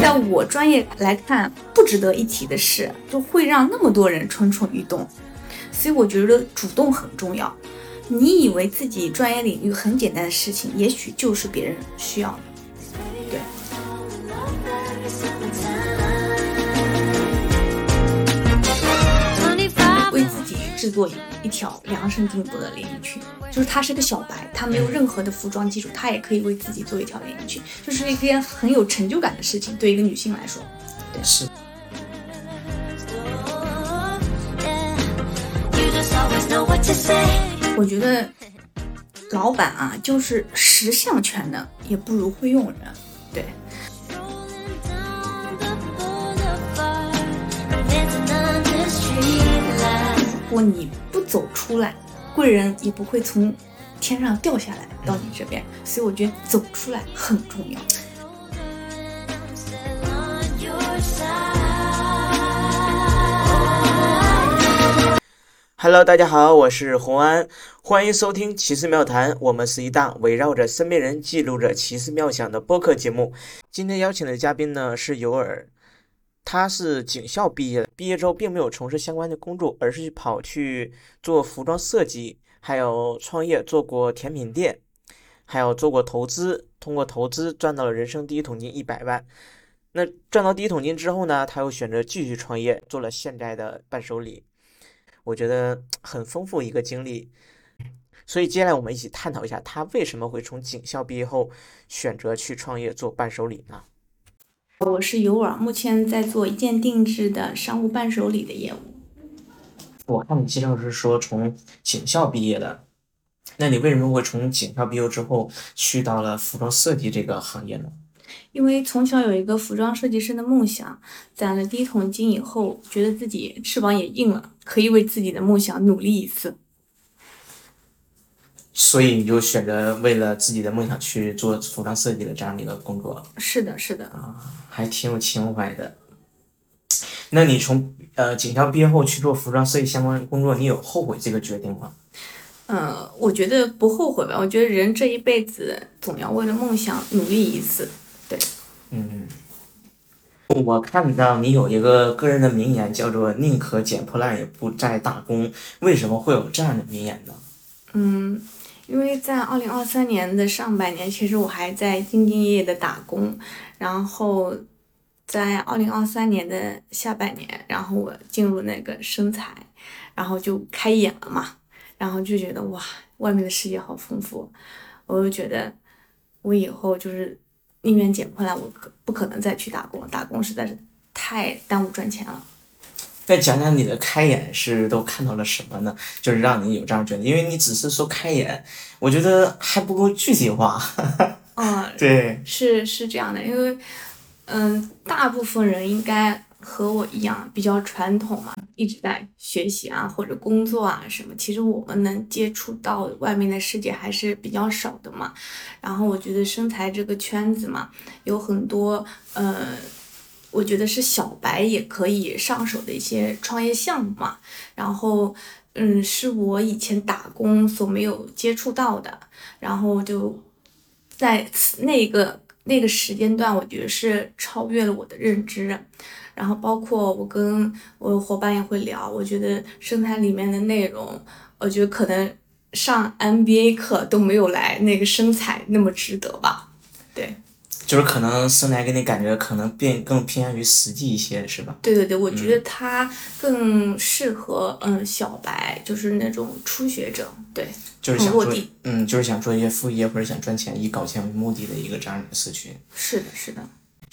在我专业来看，不值得一提的事，就会让那么多人蠢蠢欲动。所以我觉得主动很重要。你以为自己专业领域很简单的事情，也许就是别人需要的。制作一条量身定做的连衣裙，就是她是个小白，她没有任何的服装基础，她也可以为自己做一条连衣裙，就是一件很有成就感的事情，对一个女性来说。对。是。我觉得老板啊，就是识相全能也不如会用人。如果你不走出来，贵人也不会从天上掉下来到你这边。所以我觉得走出来很重要。Hello，大家好，我是洪安，欢迎收听奇思妙谈。我们是一档围绕着身边人、记录着奇思妙想的播客节目。今天邀请的嘉宾呢是尤尔，他是警校毕业的，毕业之后并没有从事相关的工作，而是跑去做服装设计，还有创业，做过甜品店，还有做过投资，通过投资赚到了人生第一桶金一百万。那赚到第一桶金之后呢，他又选择继续创业，做了现在的伴手礼。我觉得很丰富一个经历，所以接下来我们一起探讨一下他为什么会从警校毕业后选择去创业做伴手礼呢？我是尤尔，目前在做一件定制的商务伴手礼的业务。我看你介绍是说从警校毕业的，那你为什么会从警校毕业之后去到了服装设计这个行业呢？因为从小有一个服装设计师的梦想，攒了第一桶金以后，觉得自己翅膀也硬了，可以为自己的梦想努力一次。所以你就选择为了自己的梦想去做服装设计的这样的一个工作。是的，是的啊，还挺有情怀的。那你从呃警校毕业后去做服装设计相关工作，你有后悔这个决定吗？嗯，我觉得不后悔吧。我觉得人这一辈子总要为了梦想努力一次。对，嗯，我看到你有一个个人的名言，叫做“宁可捡破烂也不再打工”。为什么会有这样的名言呢？嗯，因为在二零二三年的上半年，其实我还在兢兢业业的打工，然后在二零二三年的下半年，然后我进入那个生财，然后就开眼了嘛，然后就觉得哇，外面的世界好丰富，我就觉得我以后就是。宁愿捡破烂，我可不可能再去打工？打工实在是太耽误赚钱了。再讲讲你的开眼是都看到了什么呢？就是让你有这样觉得，因为你只是说开眼，我觉得还不够具体化。嗯，对，是是这样的，因为嗯，大部分人应该。和我一样比较传统嘛，一直在学习啊或者工作啊什么，其实我们能接触到外面的世界还是比较少的嘛。然后我觉得身材这个圈子嘛，有很多呃，我觉得是小白也可以上手的一些创业项目嘛。然后嗯，是我以前打工所没有接触到的。然后就在那个那个时间段，我觉得是超越了我的认知。然后包括我跟我伙伴也会聊，我觉得生态里面的内容，我觉得可能上 MBA 课都没有来那个生财那么值得吧？对，就是可能生来给你感觉可能变更偏向于实际一些，是吧？对对对，我觉得它更适合嗯小白，就是那种初学者，对，就是想做嗯，就是想做一些副业或者想赚钱以搞钱为目的的一个这样的社群。是的，是的。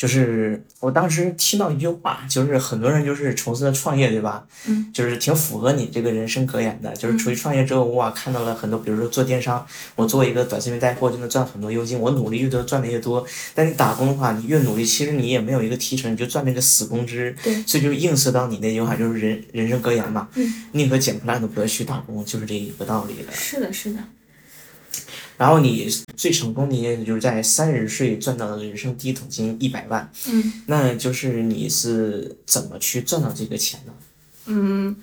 就是我当时听到一句话，就是很多人就是从事的创业，对吧？嗯。就是挺符合你这个人生格言的。就是出去创业之后，哇，看到了很多，比如说做电商，我做一个短视频带货就能赚很多佣金，我努力越多赚的越多。但你打工的话，你越努力，其实你也没有一个提成，你就赚那个死工资。对。所以就映射到你那句话，就是人人生格言嘛。嗯。宁可捡破烂都不要去打工，就是这一个道理的。是的，是的。然后你最成功的一件事就是在三十岁赚到了人生第一桶金一百万，嗯，那就是你是怎么去赚到这个钱呢？嗯，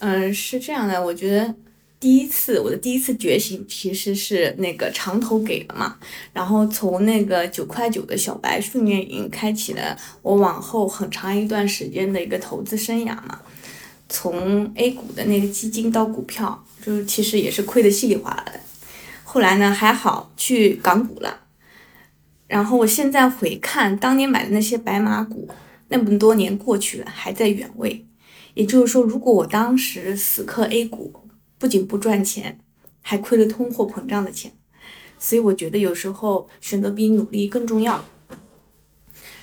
嗯，是这样的，我觉得第一次我的第一次觉醒其实是那个长投给的嘛，然后从那个九块九的小白训练营开启了我往后很长一段时间的一个投资生涯嘛。从 A 股的那个基金到股票，就是其实也是亏得稀里哗啦的。后来呢，还好去港股了。然后我现在回看当年买的那些白马股，那么多年过去了，还在原位。也就是说，如果我当时死磕 A 股，不仅不赚钱，还亏了通货膨胀的钱，所以我觉得有时候选择比努力更重要。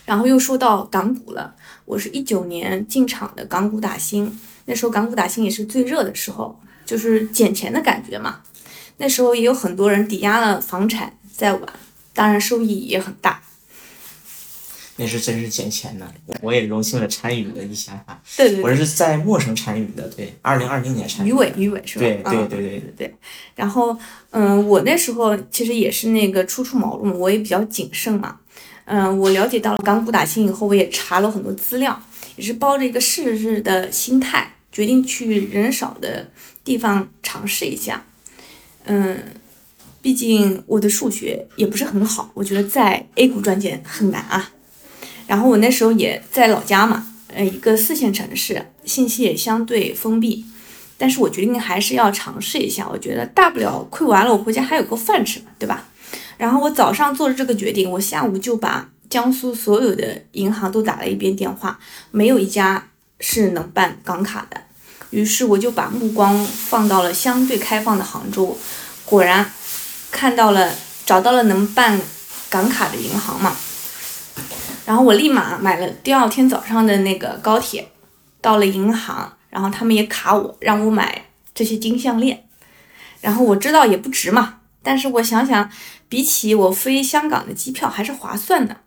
然后又说到港股了，我是一九年进场的港股打新，那时候港股打新也是最热的时候，就是捡钱的感觉嘛。那时候也有很多人抵押了房产在玩，当然收益也很大。那是真是捡钱呢，我也荣幸的参与了一下哈。对对。我是在陌生参与的，对，二零二零年参与。鱼尾鱼尾是吧？对对对对对对。然后，嗯，我那时候其实也是那个初出茅庐，我也比较谨慎嘛。嗯，我了解到了港股打新以后，我也查了很多资料，也是抱着一个试试的心态，决定去人少的地方尝试一下。嗯，毕竟我的数学也不是很好，我觉得在 A 股赚钱很难啊。然后我那时候也在老家嘛，呃，一个四线城市，信息也相对封闭，但是我决定还是要尝试一下。我觉得大不了亏完了，我回家还有个饭吃嘛，对吧？然后我早上做了这个决定，我下午就把江苏所有的银行都打了一遍电话，没有一家是能办港卡的。于是我就把目光放到了相对开放的杭州，果然看到了，找到了能办港卡的银行嘛。然后我立马买了第二天早上的那个高铁，到了银行，然后他们也卡我，让我买这些金项链。然后我知道也不值嘛，但是我想想，比起我飞香港的机票还是划算的。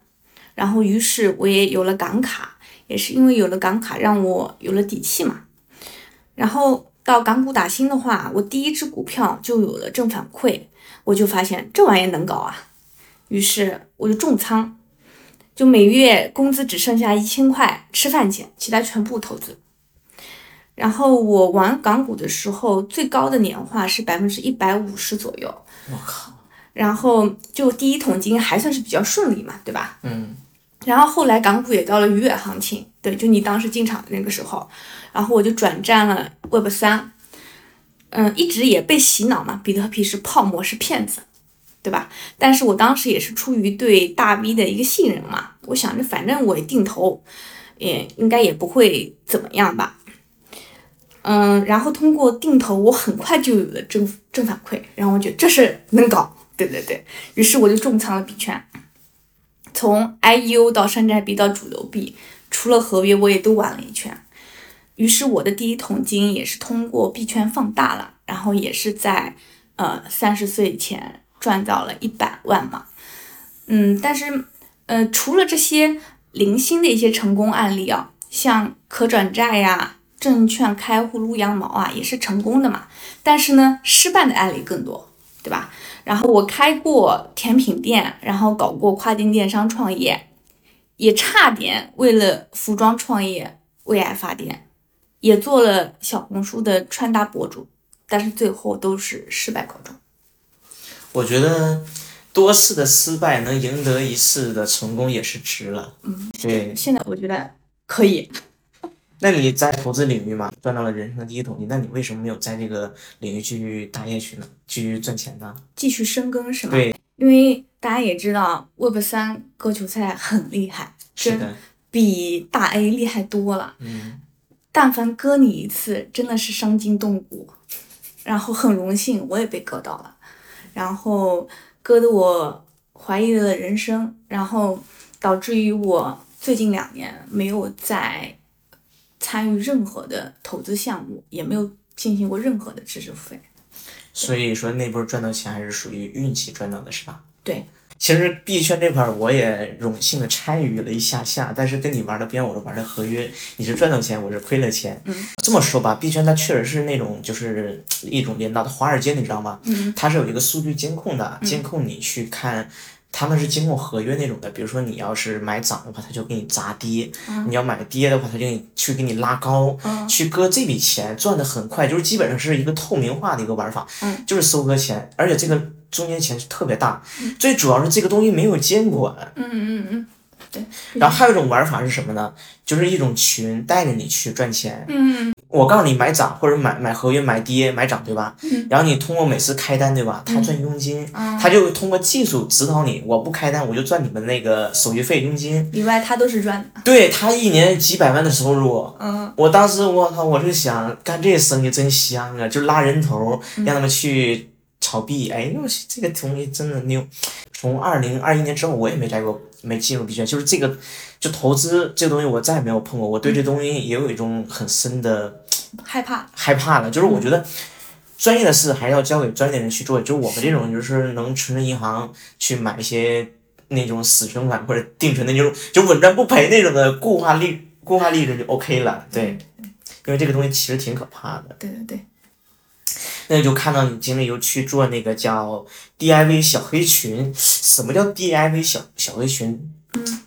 然后于是我也有了港卡，也是因为有了港卡，让我有了底气嘛。然后到港股打新的话，我第一只股票就有了正反馈，我就发现这玩意能搞啊，于是我就重仓。就每月工资只剩下一千块吃饭钱，其他全部投资。然后我玩港股的时候，最高的年化是百分之一百五十左右。我靠！然后就第一桶金还算是比较顺利嘛，对吧？嗯。然后后来港股也到了鱼尾行情，对，就你当时进场的那个时候，然后我就转战了 Web 三。嗯，一直也被洗脑嘛，比特币是泡沫，是骗子。对吧？但是我当时也是出于对大 V 的一个信任嘛，我想着反正我也定投，也应该也不会怎么样吧。嗯，然后通过定投，我很快就有了正正反馈，然后我觉得这是能搞，对对对，于是我就重仓了币圈，从 IEO 到山寨币到主流币，除了合约我也都玩了一圈，于是我的第一桶金也是通过币圈放大了，然后也是在呃三十岁前。赚到了一百万嘛，嗯，但是，呃，除了这些零星的一些成功案例啊，像可转债呀、证券开户撸羊毛啊，也是成功的嘛。但是呢，失败的案例更多，对吧？然后我开过甜品店，然后搞过跨境电商创业，也差点为了服装创业为爱发电，也做了小红书的穿搭博主，但是最后都是失败告终。我觉得多次的失败能赢得一次的成功也是值了。嗯，对。现在我觉得可以。那你在投资领域嘛，赚到了人生的第一桶金，那你为什么没有在这个领域继续打下去呢？继续赚钱呢？继续深耕是吗？对。因为大家也知道，Web 三割韭菜很厉害，是的，比大 A 厉害多了。嗯。但凡割你一次，真的是伤筋动骨。然后很荣幸，我也被割到了。然后割得我怀疑了人生，然后导致于我最近两年没有再参与任何的投资项目，也没有进行过任何的知识付费。所以说那波赚到钱还是属于运气赚到的，是吧？对。其实币圈这块我也荣幸的参与了一下下，但是跟你玩的边，我是玩的合约，你是赚到钱，我是亏了钱。嗯。这么说吧，币圈它确实是那种就是一种连到的华尔街，你知道吗？嗯。它是有一个数据监控的，监控你去看他们是经过合约那种的，比如说你要是买涨的话，他就给你砸跌；嗯你要买跌的话，他就给你去给你拉高，嗯去割这笔钱，赚的很快，就是基本上是一个透明化的一个玩法，嗯就是收割钱，而且这个中间钱是特别大，最主要是这个东西没有监管。嗯嗯嗯，对，然后还有一种玩法是什么呢？就是一种群带着你去赚钱。嗯我告诉你买涨或者买买合约买跌买涨对吧？嗯然后你通过每次开单对吧？他赚佣金，嗯，他就通过技术指导你，我不开单我就赚你们那个手续费佣金。里外他都是赚的。对他一年几百万的收入，嗯我当时我靠，我就想干这生意真香啊，就拉人头嗯让他们去炒币。哎呦，这个东西真的牛。从二零二一年之后，我也没再过没进入币圈，就是这个就投资这个东西我再也没有碰过。我对这东西也有一种很深的害怕。害怕了，就是我觉得专业的事还是要交给专业的人去做。就是我们这种就是能存着银行去买一些那种死存款或者定存的那种，就稳赚不赔那种的固化利固化利润就 OK 了。对，因为这个东西其实挺可怕的。对对对，那就看到你经理又去做那个叫 DIV 小黑群，什么叫 DIV 小小黑群？嗯，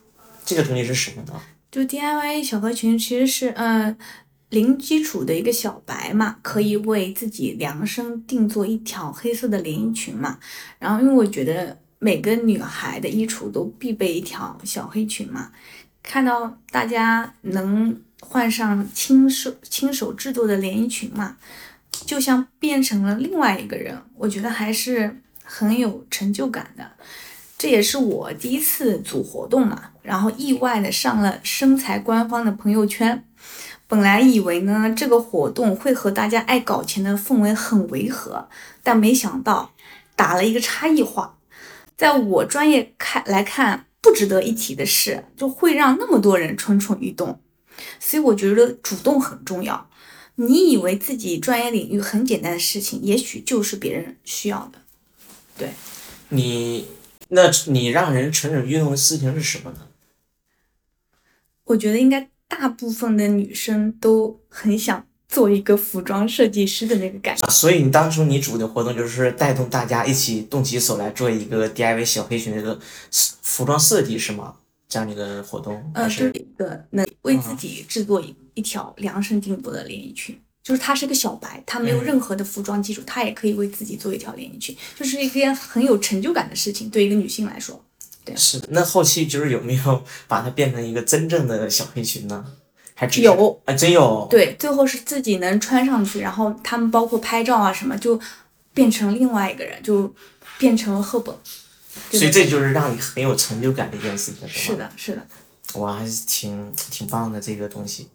这个东西是什么呢？就 DIY 小黑群其实是呃零基础的一个小白嘛，可以为自己量身定做一条黑色的连衣裙嘛。然后因为我觉得每个女孩的衣橱都必备一条小黑裙嘛，看到大家能换上亲手亲手制作的连衣裙嘛，就像变成了另外一个人，我觉得还是很有成就感的。这也是我第一次组活动嘛，然后意外的上了身材官方的朋友圈。本来以为呢这个活动会和大家爱搞钱的氛围很违和，但没想到打了一个差异化。在我专业看来看，不值得一提的是，就会让那么多人蠢蠢欲动。所以我觉得主动很重要。你以为自己专业领域很简单的事情，也许就是别人需要的。对你那你让人蠢蠢欲动的事情是什么呢？我觉得应该大部分的女生都很想做一个服装设计师的那个感觉。啊，所以你当初你主的活动就是带动大家一起动起手来做一个 DIY 小黑裙的服装设计是吗？这样的一个活动还呃，是就是一个能为自己制作一一条量身定做的连衣裙。就是他是个小白，他没有嗯任何的服装基础，他也可以为自己做一条连衣裙，就是一件很有成就感的事情，对一个女性来说。是的，那后期就是有没有 把它变成一个真正的小黑裙呢？还只有啊，真有。对，最后是自己能穿上去，然后他们包括拍照啊什么，就变成另外一个人，就变成了赫本。所以这就是让你很有成就感的一件事情，吗？是的，是的。哇，还是挺挺棒的这个东西。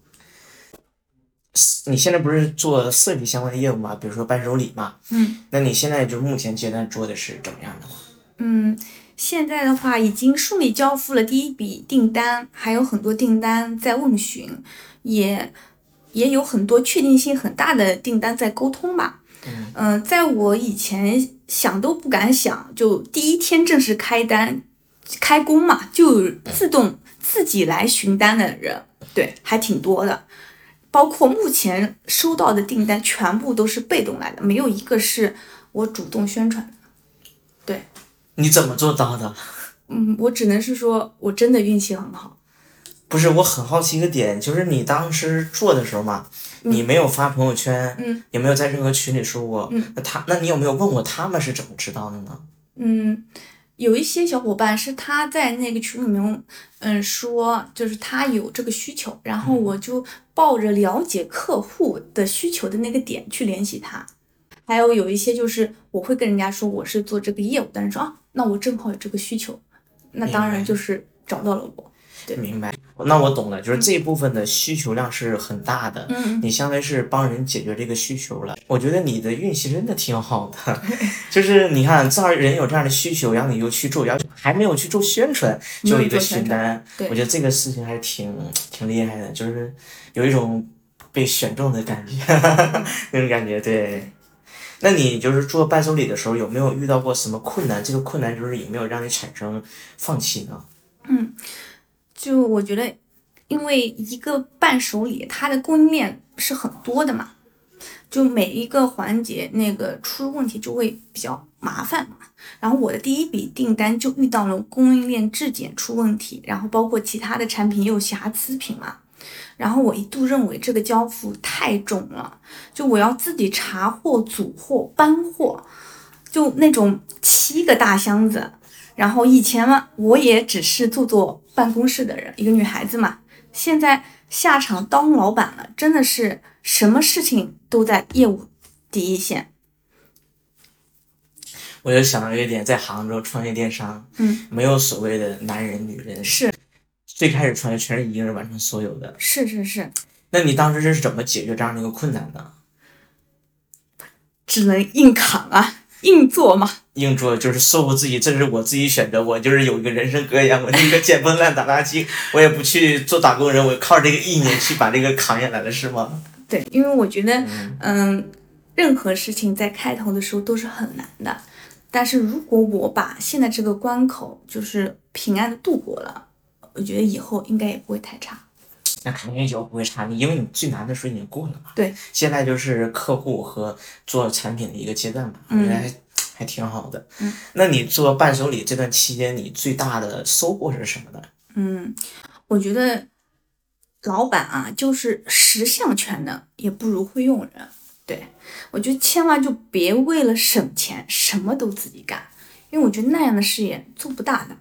你现在不是做设计相关的业务吗？比如说伴手礼嘛。嗯。那你现在就目前阶段做的是怎么样的呢？嗯，现在的话已经顺利交付了第一笔订单，还有很多订单在问询，也也有很多确定性很大的订单在沟通吧。嗯嗯、在我以前想都不敢想，就第一天正式开单开工嘛，就自动自己来询单的人，对，还挺多的。包括目前收到的订单，全部都是被动来的，没有一个是我主动宣传的。你怎么做到的？嗯，我只能是说，我真的运气很好。不是，我很好奇一个点，就是你当时做的时候嘛，你没有发朋友圈，嗯，也没有在任何群里说过，嗯，那他，那你有没有问过他们是怎么知道的呢？嗯，有一些小伙伴是他在那个群里面，嗯，说就是他有这个需求，然后我就抱着了解客户的需求的那个点去联系他。还有有一些就是我会跟人家说我是做这个业务，但是说啊，那我正好有这个需求，那当然就是找到了我。对明白，那我懂了，就是这一部分的需求量是很大的，嗯，你相当于是帮人解决这个需求了。我觉得你的运气真的挺好的，就是你看，这样人有这样的需求，然后你又去做，然后还没有去做宣传，就一个做宣单，对我觉得这个事情还是挺挺厉害的，就是有一种被选中的感觉，那种感觉，对。那你就是做伴手礼的时候，有没有遇到过什么困难？这个困难就是有没有让你产生放弃呢？嗯就我觉得，因为一个伴手礼，它的供应链是很多的嘛，就每一个环节那个出问题就会比较麻烦嘛。然后我的第一笔订单就遇到了供应链质检出问题，然后包括其他的产品也有瑕疵品嘛。然后我一度认为这个交付太重了，就我要自己查货、组货、搬货，就那种七个大箱子。然后以前嘛，我也只是做做办公室的人，一个女孩子嘛。现在下场当老板了，真的是什么事情都在业务第一线。我就想到一点，在杭州创业电商，嗯，没有所谓的男人女人，是最开始创业全是一个人完成所有的。是是是，那你当时是怎么解决这样的一个困难的？只能硬扛啊，硬做嘛。硬做就是说服自己，这是我自己选择，我就是有一个人生格言，我一个捡破烂打垃圾，我也不去做打工人，我靠这个意念去把这个扛下来了，是吗？对，因为我觉得，嗯嗯，任何事情在开头的时候都是很难的，但是如果我把现在这个关口就是平安的度过了，我觉得以后应该也不会太差。那肯定以后不会差，你因为你最难的时候已经过了嘛。对，现在就是客户和做产品的一个阶段吧，我觉得还、还挺好的。嗯，那你做伴手礼这段期间，你最大的收获是什么呢？嗯，我觉得老板啊，就是十项全能也不如会用人。对我觉得千万就别为了省钱什么都自己干，因为我觉得那样的事业做不大的。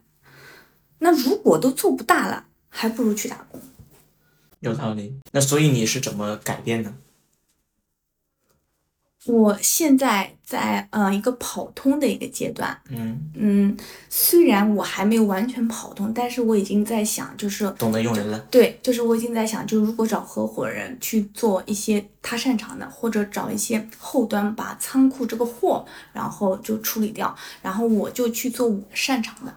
那如果都做不大了，还不如去打工。有道理。那所以你是怎么改变的？我现在在呃一个跑通的一个阶段，嗯，嗯，虽然我还没有完全跑通，但是我已经在想，就是懂得用人了。对，就是我已经在想，就如果找合伙人去做一些他擅长的，或者找一些后端把仓库这个货，然后就处理掉，然后我就去做我擅长的。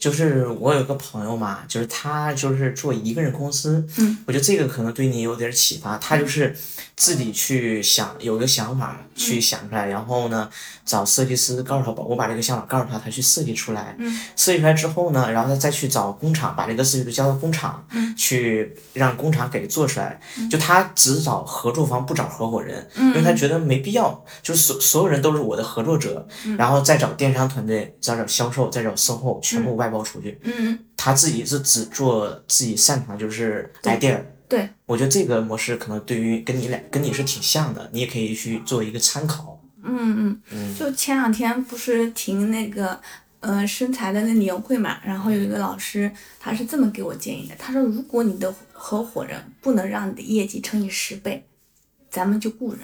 就是我有个朋友嘛，就是他就是做一个人公司，嗯，我觉得这个可能对你有点启发。他就是自己去想，有个想法去想出来，然后呢找设计师告诉他，我把这个想法告诉他，他去设计出来，嗯，设计出来之后呢，然后他再去找工厂，把这个设计图交到工厂，嗯，去让工厂给做出来。就他只找合作方，不找合伙人，嗯因为他觉得没必要，就是所所有人都是我的合作者，然后再找电商团队，再找销售，再找售后，全部外包出去。嗯，他自己是只做自己擅长，就是对 idea。对，我觉得这个模式可能对于跟你俩跟你是挺像的，你也可以去做一个参考。嗯嗯，嗯就前两天不是停那个呃身材的那年会嘛，然后有一个老师他是这么给我建议的，他说如果你的合伙人不能让你的业绩乘以十倍，咱们就雇人。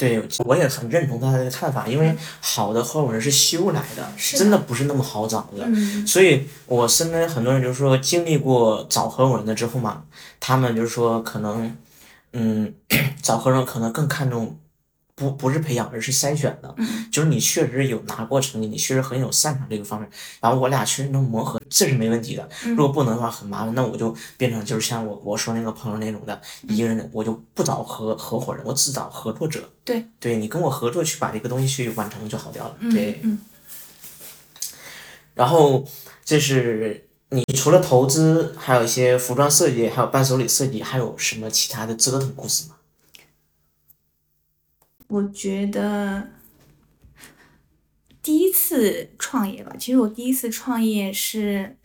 对，我也很认同他的看法，因为好的合伙人是修来的，真的不是那么好找的。嗯所以我身边很多人就是说，经历过找合伙人的之后嘛，他们就是说可能，嗯，找合伙人可能更看重不不是培养，而是筛选的。嗯就是你确实有拿过成绩，你确实很有擅长这个方面，然后我俩确实能磨合，这是没问题的。嗯如果不能的话，很麻烦，那我就变成就是像我我说那个朋友那种的，一个人的我就不找合合伙人，我只找合作者。对，对你跟我合作去把这个东西去完成就好掉了。嗯对，嗯然后这是你除了投资，还有一些服装设计，还有伴手礼设计，还有什么其他的折腾故事吗？我觉得第一次创业吧，其实我第一次创业是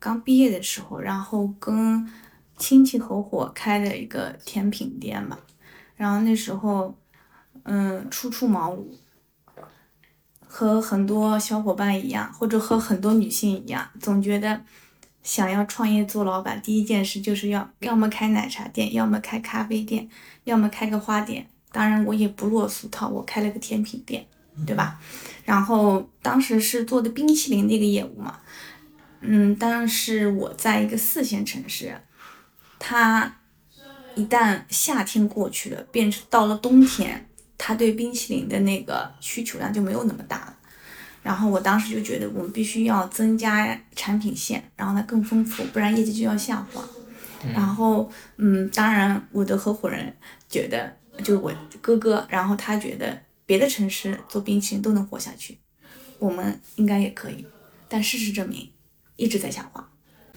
刚毕业的时候，然后跟亲戚合伙开的一个甜品店吧，然后那时候嗯初出茅庐，和很多小伙伴一样，或者和很多女性一样，总觉得想要创业做老板，第一件事就是要要么开奶茶店，要么开咖啡店，要么开个花店。当然，我也不落俗套，我开了个甜品店，对吧？然后当时是做的冰淇淋的一个业务嘛，嗯，但是我在一个四线城市，它一旦夏天过去了，变成到了冬天，它对冰淇淋的那个需求量就没有那么大了。然后我当时就觉得我们必须要增加产品线，然后它更丰富，不然业绩就要下滑。然后，嗯，当然我的合伙人觉得，就是我哥哥，然后他觉得别的城市做冰淇淋都能活下去，我们应该也可以。但事实证明，一直在下滑，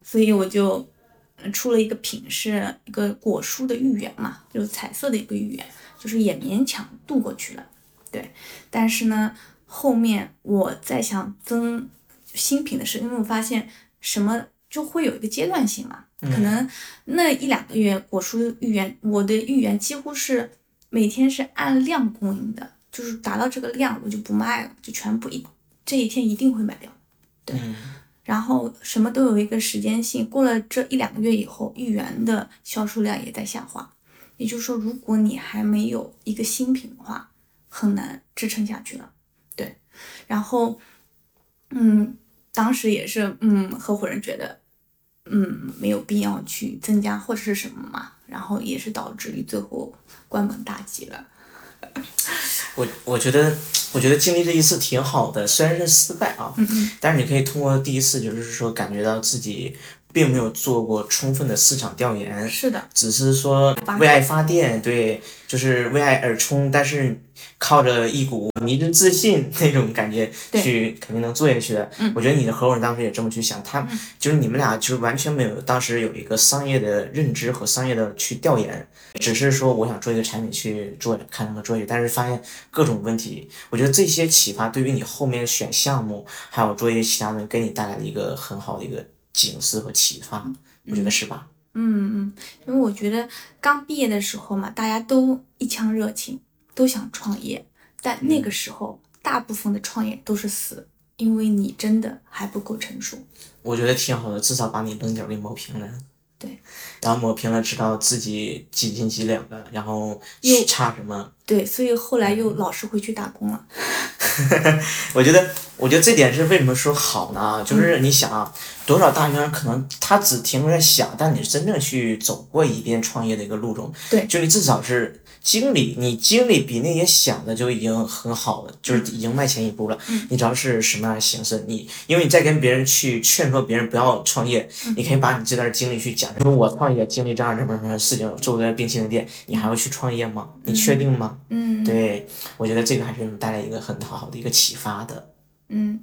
所以我就呃出了一个品，是一个果蔬的芋圆嘛，就是彩色的一个芋圆，就是也勉强度过去了。对，但是呢，后面我在想增新品的时候，因为我发现什么就会有一个阶段性嘛，可能那一两个月果蔬芋圆，我的芋圆几乎是每天是按量供应的，就是达到这个量我就不卖了，就全部一这一天一定会卖掉。对，然后什么都有一个时间性，过了这一两个月以后，芋圆的销售量也在下滑。也就是说，如果你还没有一个新品的话，很难支撑下去了。对，然后，嗯，当时也是，嗯，合伙人觉得，嗯，没有必要去增加或者是什么嘛，然后也是导致于最后关门大吉了。我我觉得，我觉得经历这一次挺好的，虽然是失败啊，但是你可以通过第一次，就是说感觉到自己。并没有做过充分的市场调研，是的，只是说为爱发电，对，就是为爱而冲，但是靠着一股迷之自信那种感觉去，肯定能做下去的。我觉得你的合伙人当时也这么去想，他就是你们俩就是完全没有当时有一个商业的认知和商业的去调研，只是说我想做一个产品去做，看能不能做下去，但是发现各种问题。我觉得这些启发对于你后面选项目，还有做一些其他的，给你带来了一个很好的一个。警示和启发，我觉得是吧？嗯嗯，因为我觉得刚毕业的时候嘛，大家都一腔热情，都想创业，但那个时候大部分的创业都是死，因为你真的还不够成熟。我觉得挺好的，至少把你棱角给磨平了。对，然后磨平了，知道自己几斤几两的，然后又差什么。对，所以后来又老是回去打工了。我觉得，我觉得这点是为什么说好呢？就是你想啊，多少大学生可能他只停留在想，但你真正去走过一遍创业的一个路中，对，就你至少是。经历，你经历比那些想的就已经很好了，就是已经迈前一步了。你知道是什么样的形式？你因为你在跟别人去劝说别人不要创业，你可以把你这段经历去讲。说我创业经历这样什么什么事情，做个冰淇淋店，你还要去创业吗？你确定吗？嗯，对，我觉得这个还是带来一个很好的一个启发的。嗯，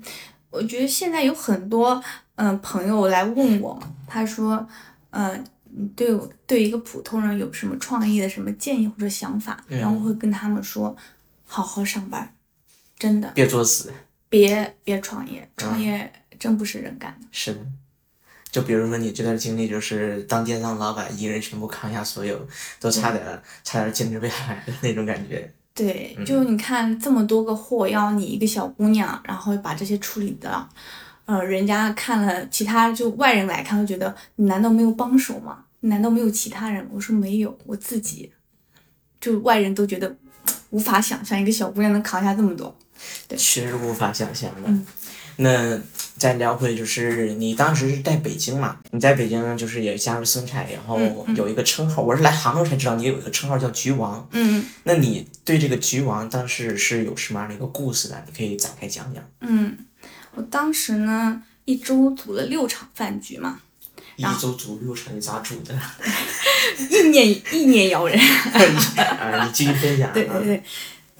我觉得现在有很多嗯朋友来问我，他说，嗯。对对一个普通人有什么创意的什么建议或者想法，然后我会跟他们说，好好上班，真的别作死，别别创业，创业真不是人干的。是的，就比如说你这段经历，就是当电商老板，一人全部扛下所有，都差点差点坚持不下来的那种感觉。对，就你看这么多个货要你一个小姑娘，然后把这些处理的。呃，人家看了，其他就外人来看，都觉得你难道没有帮手吗？难道没有其他人？我说没有，我自己，就外人都觉得无法想象一个小姑娘能扛下这么多，对，确实无法想象的。那再聊回，就是你当时是在北京嘛？你在北京就是也加入生产，然后有一个称号，我是来杭州才知道你有一个称号叫“局王”。嗯。那你对这个“局王”当时是有什么样的一个故事呢？你可以展开讲讲。嗯。我当时呢，一周组了六场饭局嘛，一周组六场，你咋组的？意念意念摇人。啊，你继续分享。对对对，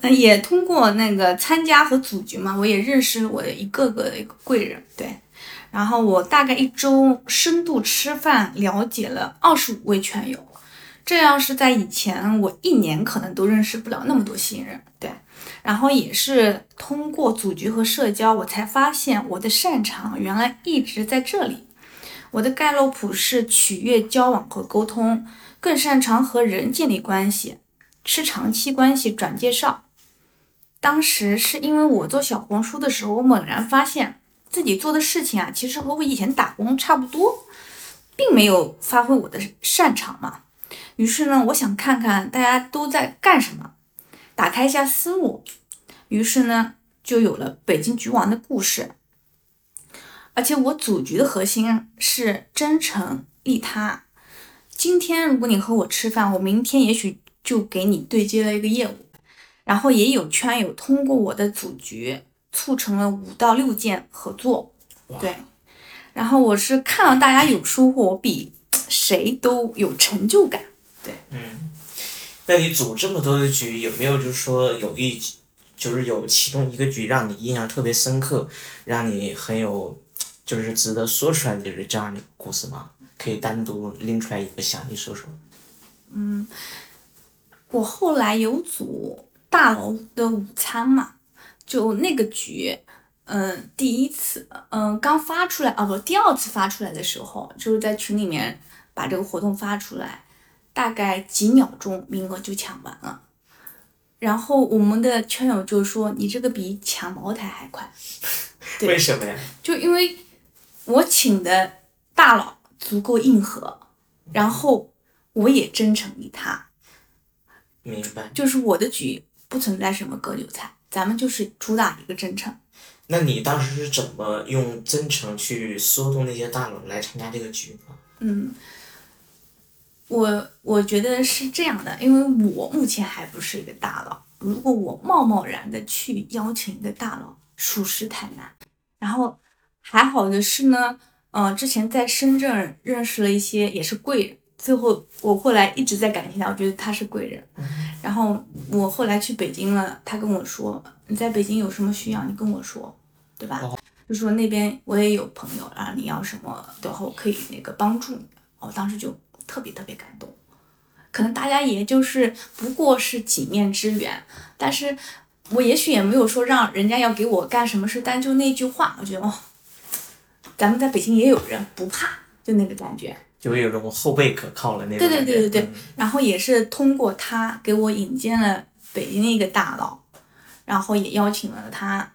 那也通过那个参加和组局嘛，我也认识了我的一个个的一个贵人。对，然后我大概一周深度吃饭，了解了二十五位圈友。这要是在以前，我一年可能都认识不了那么多新人。对。然后也是通过组局和社交，我才发现我的擅长原来一直在这里。我的盖洛普是取悦交往和沟通，更擅长和人建立关系，吃长期关系转介绍。当时是因为我做小红书的时候，我猛然发现自己做的事情啊，其实和我以前打工差不多，并没有发挥我的擅长嘛。于是呢，我想看看大家都在干什么。打开一下思路，于是呢，就有了北京局王的故事。而且我组局的核心是真诚利他。今天如果你和我吃饭，我明天也许就给你对接了一个业务。然后也有圈友通过我的组局促成了五到六件合作。对，然后我是看到大家有收获，我比谁都有成就感。对，嗯。那你组这么多的局，有没有就是说有一，就是有其中一个局让你印象特别深刻，让你很有，就是值得说出来的就是这样的故事吗？可以单独拎出来一个详细说说。嗯，我后来有组大楼的午餐嘛，就那个局，嗯，第一次，嗯，刚发出来啊，不，第二次发出来的时候，就是在群里面把这个活动发出来，大概几秒钟名额就抢完了。然后我们的圈友就说：“你这个比抢茅台还快。”为什么呀？就因为我请的大佬足够硬核，然后我也真诚于他。明白。就是我的局不存在什么割韭菜，咱们就是主打一个真诚。那你当时是怎么用真诚去说动那些大佬来参加这个局呢？嗯，我我觉得是这样的，因为我目前还不是一个大佬，如果我贸贸然的去邀请一个大佬，属实太难。然后还好的是呢，嗯，之前在深圳认识了一些也是贵人。最后，我后来一直在感谢他，我觉得他是贵人。然后我后来去北京了，他跟我说：“你在北京有什么需要，你跟我说，对吧？”就说那边我也有朋友，啊你要什么的话，我可以那个帮助你。我当时就特别特别感动。可能大家也就是不过是几面之缘，但是我也许也没有说让人家要给我干什么事，但就那句话，我觉得哦，咱们在北京也有人不怕，就那个感觉。就有种后背可靠了那种。对对对对对，然后也是通过他给我引荐了北京的一个大佬，然后也邀请了他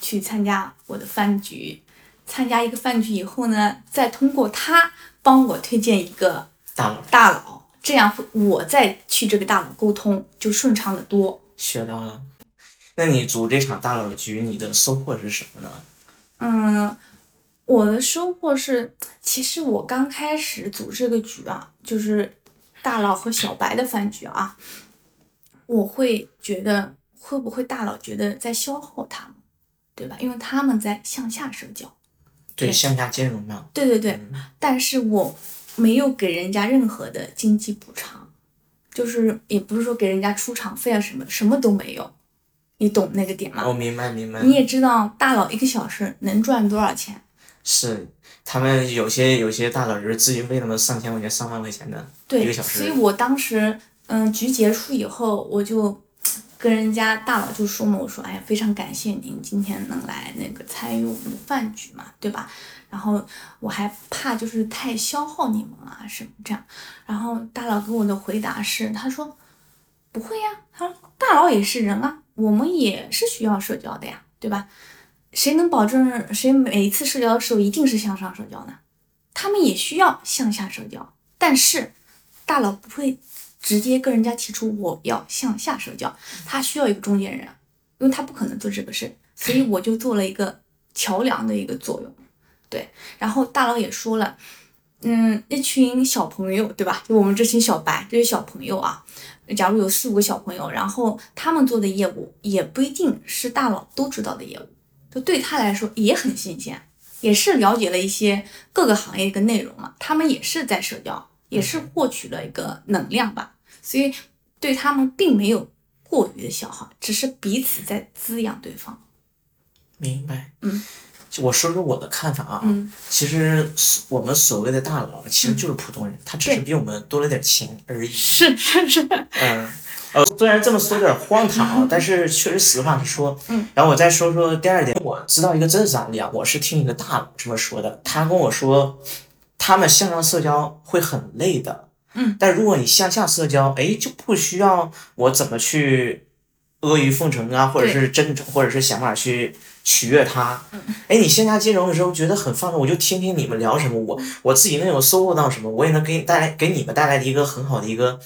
去参加我的饭局。参加一个饭局以后呢，再通过他帮我推荐一个大佬，大佬，这样我再去这个大佬沟通就顺畅的多。学到了。那你组这场大佬局，你的收获是什么呢？嗯。我的收获是，其实我刚开始组这个局啊，就是大佬和小白的饭局啊，我会觉得会不会大佬觉得在消耗他们，对吧？因为他们在向下社交，对向下兼容嘛。对对对，但是我没有给人家任何的经济补偿，就是也不是说给人家出场费啊什么，什么都没有，你懂那个点吗？我明白明白。你也知道大佬一个小时能赚多少钱？是，他们有些有些大佬就是自己为他们上千块钱、上万块钱的一个小时。所以我当时，嗯，局结束以后，我就跟人家大佬就说嘛，我说，哎呀，非常感谢您今天能来那个参与我们的饭局嘛，对吧？然后我还怕就是太消耗你们啊什么这样。然后大佬给我的回答是，他说不会呀，他说大佬也是人啊，我们也是需要社交的呀，对吧？谁能保证谁每一次社交的时候一定是向上社交呢？他们也需要向下社交，但是大佬不会直接跟人家提出我要向下社交，他需要一个中间人，因为他不可能做这个事，所以我就做了一个桥梁的一个作用。对，然后大佬也说了，嗯，一群小朋友，对吧？就我们这群小白，这些小朋友啊，假如有四五个小朋友，然后他们做的业务也不一定是大佬都知道的业务。就对他来说也很新鲜，也是了解了一些各个行业一个内容嘛。他们也是在社交，也是获取了一个能量吧。所以对他们并没有过于的消耗，只是彼此在滋养对方。明白。嗯。我说说我的看法啊。嗯。其实我们所谓的大佬其实就是普通人，他只是比我们多了点钱而已。是是是。嗯。呃，虽然这么说有点荒唐，但是确实实话实说。嗯。然后我再说说第二点，我知道一个真实案例啊，我是听一个大佬这么说的，他跟我说，他们向上社交会很累的。嗯。但如果你向下社交，哎，就不需要我怎么去阿谀奉承啊，或者是真诚，或者是想法去取悦他。嗯。哎，你线下兼容的时候觉得很放松，我就听听你们聊什么，我我自己能有收获到什么，我也能给你带来给你们带来的一个很好的一个。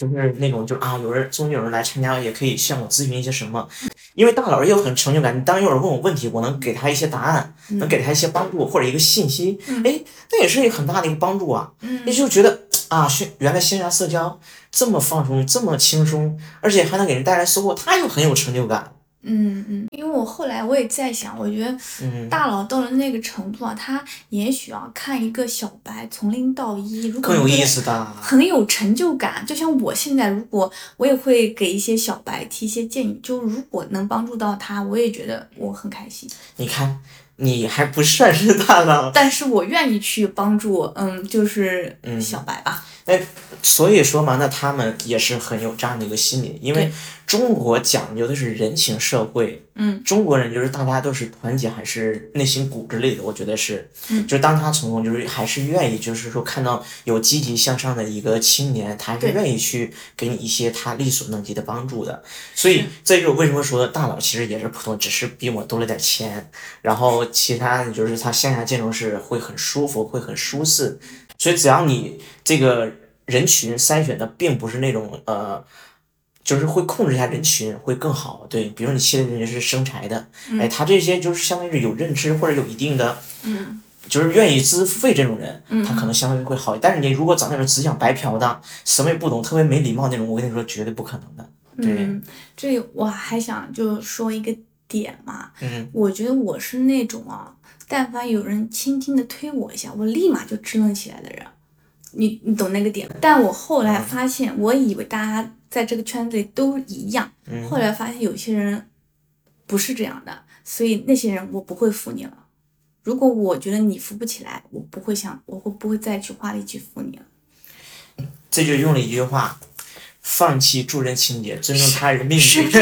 就是那种，就啊，有人终于有人来参加，也可以向我咨询一些什么，因为大佬也有很成就感。你当有人问我问题，我能给他一些答案，能给他一些帮助或者一个信息，哎，那也是一个很大的一个帮助啊。你就觉得啊，原来线下社交这么放松，这么轻松，而且还能给人带来收获，他又很有成就感。嗯嗯，因为我后来我也在想，我觉得大佬到了那个程度啊，他也许啊看一个小白从零到一，如果更有意思的，很有成就感。就像我现在，如果我也会给一些小白提一些建议，就如果能帮助到他，我也觉得我很开心。你看，你还不算是大佬，但是我愿意去帮助，嗯，就是嗯小白吧。所以说嘛，那他们也是很有这样的一个心理，因为中国讲究的是人情社会，嗯，中国人就是大家都是团结，还是内心骨子里的，我觉得是，嗯。就当他从就是还是愿意，就是说看到有积极向上的一个青年，他还是愿意去给你一些他力所能及的帮助的，所以这就是为什么说大佬其实也是普通，只是比我多了点钱，然后其他的就是他线下见种是会很舒服，会很舒适，所以只要你这个人群筛选的并不是那种呃。就是会控制一下人群会更好，对，比如你切的人是生财的，哎，他这些就是相当于是有认知或者有一定的，嗯，就是愿意支付费这种人，嗯他可能相对会好。但是你如果找那种只想白嫖的，什么也不懂，特别没礼貌那种，我跟你说绝对不可能的。对，嗯，这我还想就说一个点嘛，嗯我觉得我是那种啊，但凡有人轻轻的推我一下，我立马就支棱起来的人。你你懂那个点？但我后来发现，我以为大家在这个圈子里都一样，嗯后来发现有些人不是这样的，所以那些人我不会扶你了。如果我觉得你扶不起来，我不会想，我会不会再去花力气扶你了？这就用了一句话：放弃助人情节，尊重他人命运。是这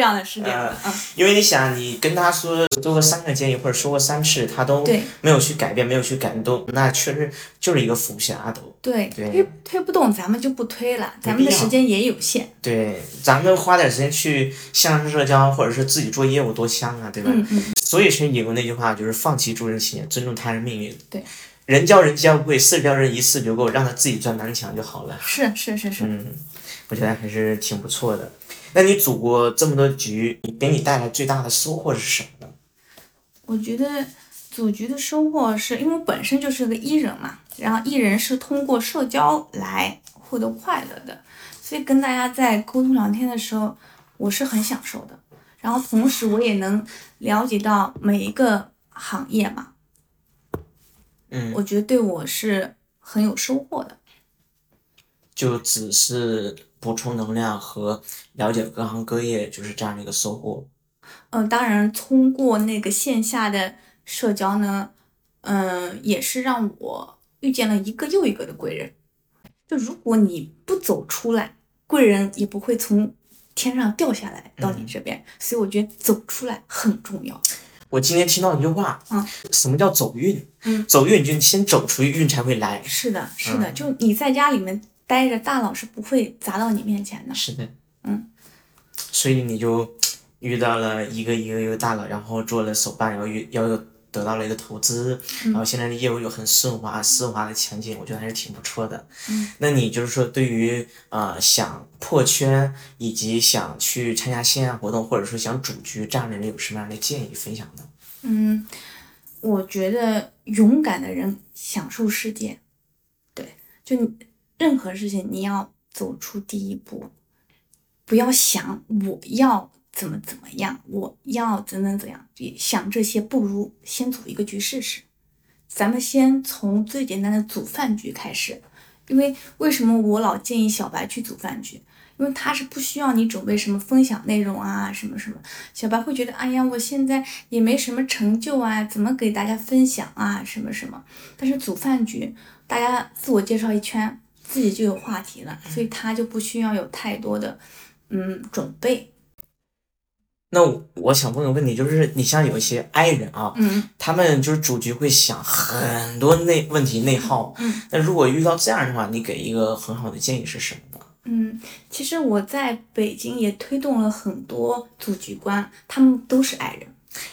样的，是这样的，嗯，因为你想，你跟他说做过三个建议，或者说过三次，他都没有去改变，没有去感动，那确实就是一个服侠都。对，对推推不动咱们就不推了，咱们的时间也有限。对，咱们花点时间去向上社交，或者是自己做业务，多香啊，对吧？嗯嗯，所以是引用那句话，就是放弃助人情节，尊重他人命运。对，人教人教不会，事教人一次就够，让他自己钻南墙就好了。是是是是，嗯，我觉得还是挺不错的。那你组过这么多局，给你带来最大的收获是什么呢？我觉得组局的收获是因为我本身就是个艺人嘛，然后艺人是通过社交来获得快乐的，所以跟大家在沟通聊天的时候，我是很享受的。然后同时我也能了解到每一个行业嘛，嗯，我觉得对我是很有收获的。就只是补充能量和了解各行各业，就是这样的一个收获。嗯，当然，通过那个线下的社交呢，嗯，也是让我遇见了一个又一个的贵人。就如果你不走出来，贵人也不会从天上掉下来到你这边。所以我觉得走出来很重要。我今天听到一句话，嗯，什么叫走运？嗯，走运就先走出去，运才会来。是的，是的，就你在家里面待着，大佬是不会砸到你面前的。是的，嗯，所以你就遇到了一个一个一个大佬，然后做了手办，然后又要有得到了一个投资，嗯然后现在的业务又很顺滑、丝滑的前景，我觉得还是挺不错的。嗯，那你就是说，对于呃想破圈以及想去参加线下活动，或者说想组局这样的人，有什么样的建议分享呢？嗯，我觉得勇敢的人享受世界。对，就你任何事情你要走出第一步，不要想我要怎么怎么样，我要怎怎怎样，想这些不如先组一个局试试。咱们先从最简单的组饭局开始，因为为什么我老建议小白去组饭局？因为他是不需要你准备什么分享内容啊，什么什么，小白会觉得，哎呀，我现在也没什么成就啊，怎么给大家分享啊，什么什么。但是组饭局，大家自我介绍一圈，自己就有话题了，所以他就不需要有太多的嗯准备。那我我想问个问题，就是你像有一些 I 人啊，嗯他们就是主局会想很多内问题内耗。嗯那如果遇到这样的话，你给一个很好的建议是什么呢？嗯，其实我在北京也推动了很多组局官，他们都是爱人。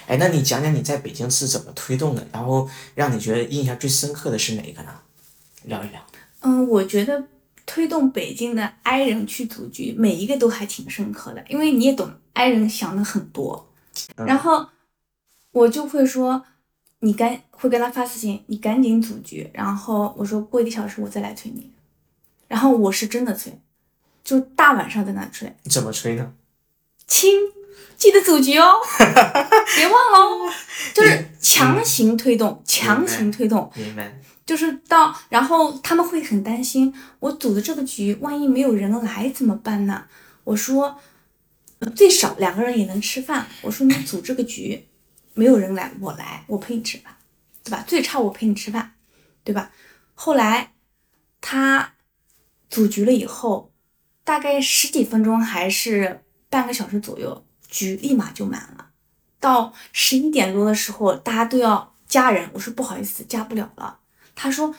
哎，那你讲讲你在北京是怎么推动的，然后让你觉得印象最深刻的是哪一个呢？聊一聊。嗯，我觉得推动北京的 I 人去组局，每一个都还挺深刻的，因为你也懂，I 人想的很多，嗯然后我就会说，你赶会跟他发私信，你赶紧组局，然后我说过一个小时我再来催你，然后我是真的催，就大晚上在那催，你怎么催呢？亲，记得组局哦，别忘了哦，就是强行推动，强行推动，明白。就是到，然后他们会很担心，我组的这个局，万一没有人来怎么办呢？我说，呃最少两个人也能吃饭。我说你组这个局，没有人来，我来，我陪你吃饭，对吧？最差我陪你吃饭，对吧？后来他组局了以后，大概十几分钟还是半个小时左右，局立马就满了。到十一点多的时候，大家都要加人，我说不好意思，加不了了。他说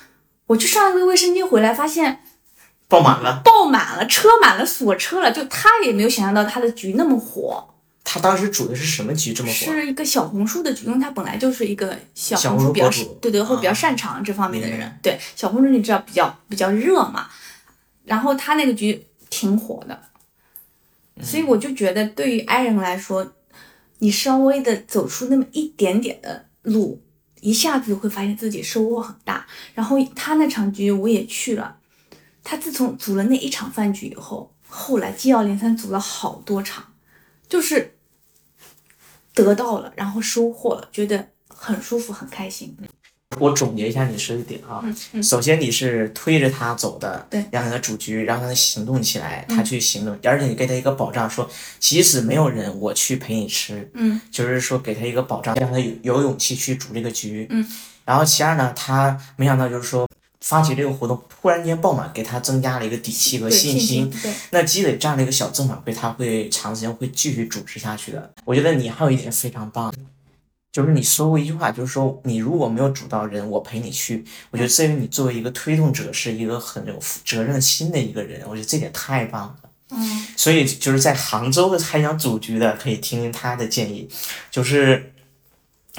我去上了个卫生间回来，发现爆满了，爆满了，车满了，锁车了。就他也没有想象到他的局那么火。他当时主的是什么局这么火？是一个小红书的局，因为他本来就是一个小小红书比较红书对对，会比较啊擅长这方面的明人。对，小红书你知道比较比较热嘛，然后他那个局挺火的，所以嗯我就觉得对于 i 人来说，你稍微的走出那么一点点的路，一下子会发现自己收获很大。然后他那场局我也去了，他自从组了那一场饭局以后，后来接二连三组了好多场，就是得到了，然后收获了，觉得很舒服，很开心。我总结一下你说的点啊，嗯嗯首先你是推着他走的，对让他主局，让他行动起来，他嗯去行动，而且你给他一个保障，说即使没有人，我去陪你吃，嗯就是说给他一个保障，让他有有勇气去组这个局。嗯。然后其二呢，他没想到就是说发起这个活动突然间爆满，给他增加了一个底气和信心，对，那积累这样的一个小正反馈，他会长时间会继续主持下去的。我觉得你还有一点非常棒，就是你说过一句话，就是说你如果没有主到人，我陪你去。我觉得这于你作为一个推动者，是一个很有责任心的一个人，我觉得这点太棒了。嗯所以就是在杭州的还想组局的，可以听听他的建议，就是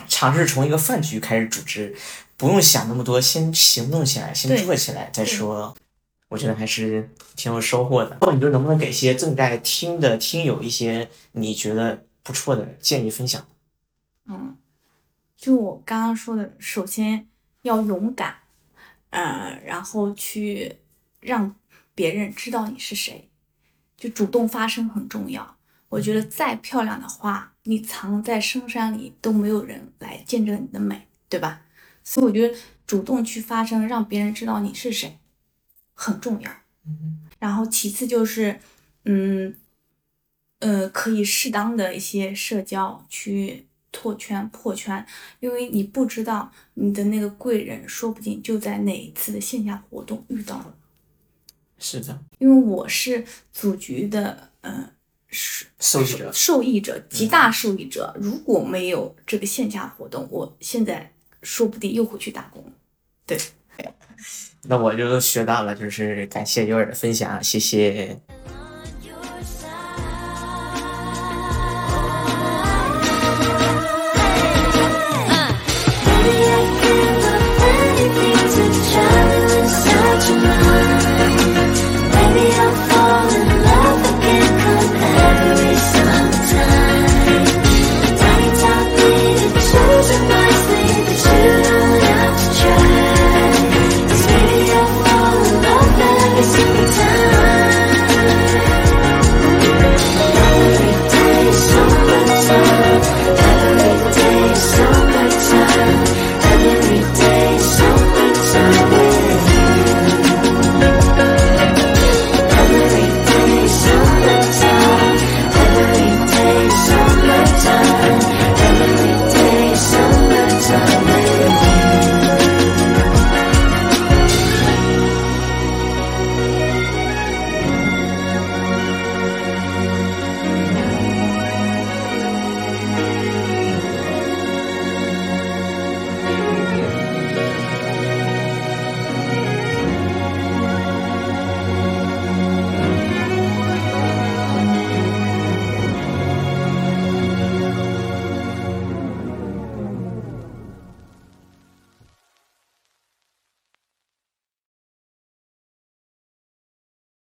尝试从一个饭局开始组织，不用想那么多，先行动起来，先做起来再说。我觉得还是挺有收获的。那你就能不能给一些正在听的听友一些你觉得不错的建议分享？嗯，就我刚刚说的，首先要勇敢，呃，然后去让别人知道你是谁，就主动发声很重要。我觉得再漂亮的花，你藏在深山里都没有人来见证你的美，对吧？所以我觉得主动去发声，让别人知道你是谁，很重要。然后其次就是，嗯，呃，可以适当的一些社交去拓圈破圈，因为你不知道你的那个贵人，说不定就在哪一次的线下活动遇到了。是的，因为我是组局的，呃，受受益者受益者，极大受益者。如果没有这个线下活动，我现在说不定又会去打工。对，那我就学到了，就是感谢尤尔的分享，谢谢。